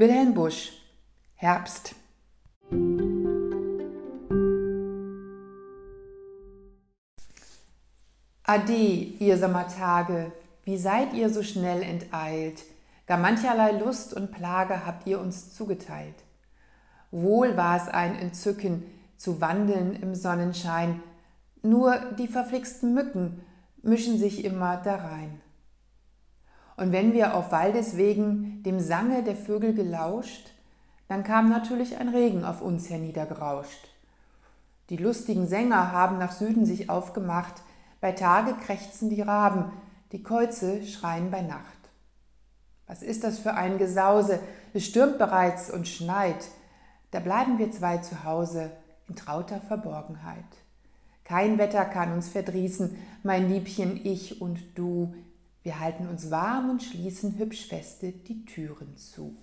Wilhelm Busch Herbst Ade, ihr Sommertage, wie seid ihr so schnell enteilt, gar mancherlei Lust und Plage habt ihr uns zugeteilt. Wohl war es ein Entzücken, zu wandeln im Sonnenschein, nur die verflixten Mücken mischen sich immer darein. Und wenn wir auf Waldeswegen dem Sange der Vögel gelauscht, dann kam natürlich ein Regen auf uns herniedergerauscht. Die lustigen Sänger haben nach Süden sich aufgemacht, bei Tage krächzen die Raben, die Käuze schreien bei Nacht. Was ist das für ein Gesause? Es stürmt bereits und schneit. Da bleiben wir zwei zu Hause in trauter Verborgenheit. Kein Wetter kann uns verdrießen, mein Liebchen, ich und du, wir halten uns warm und schließen hübsch feste die Türen zu.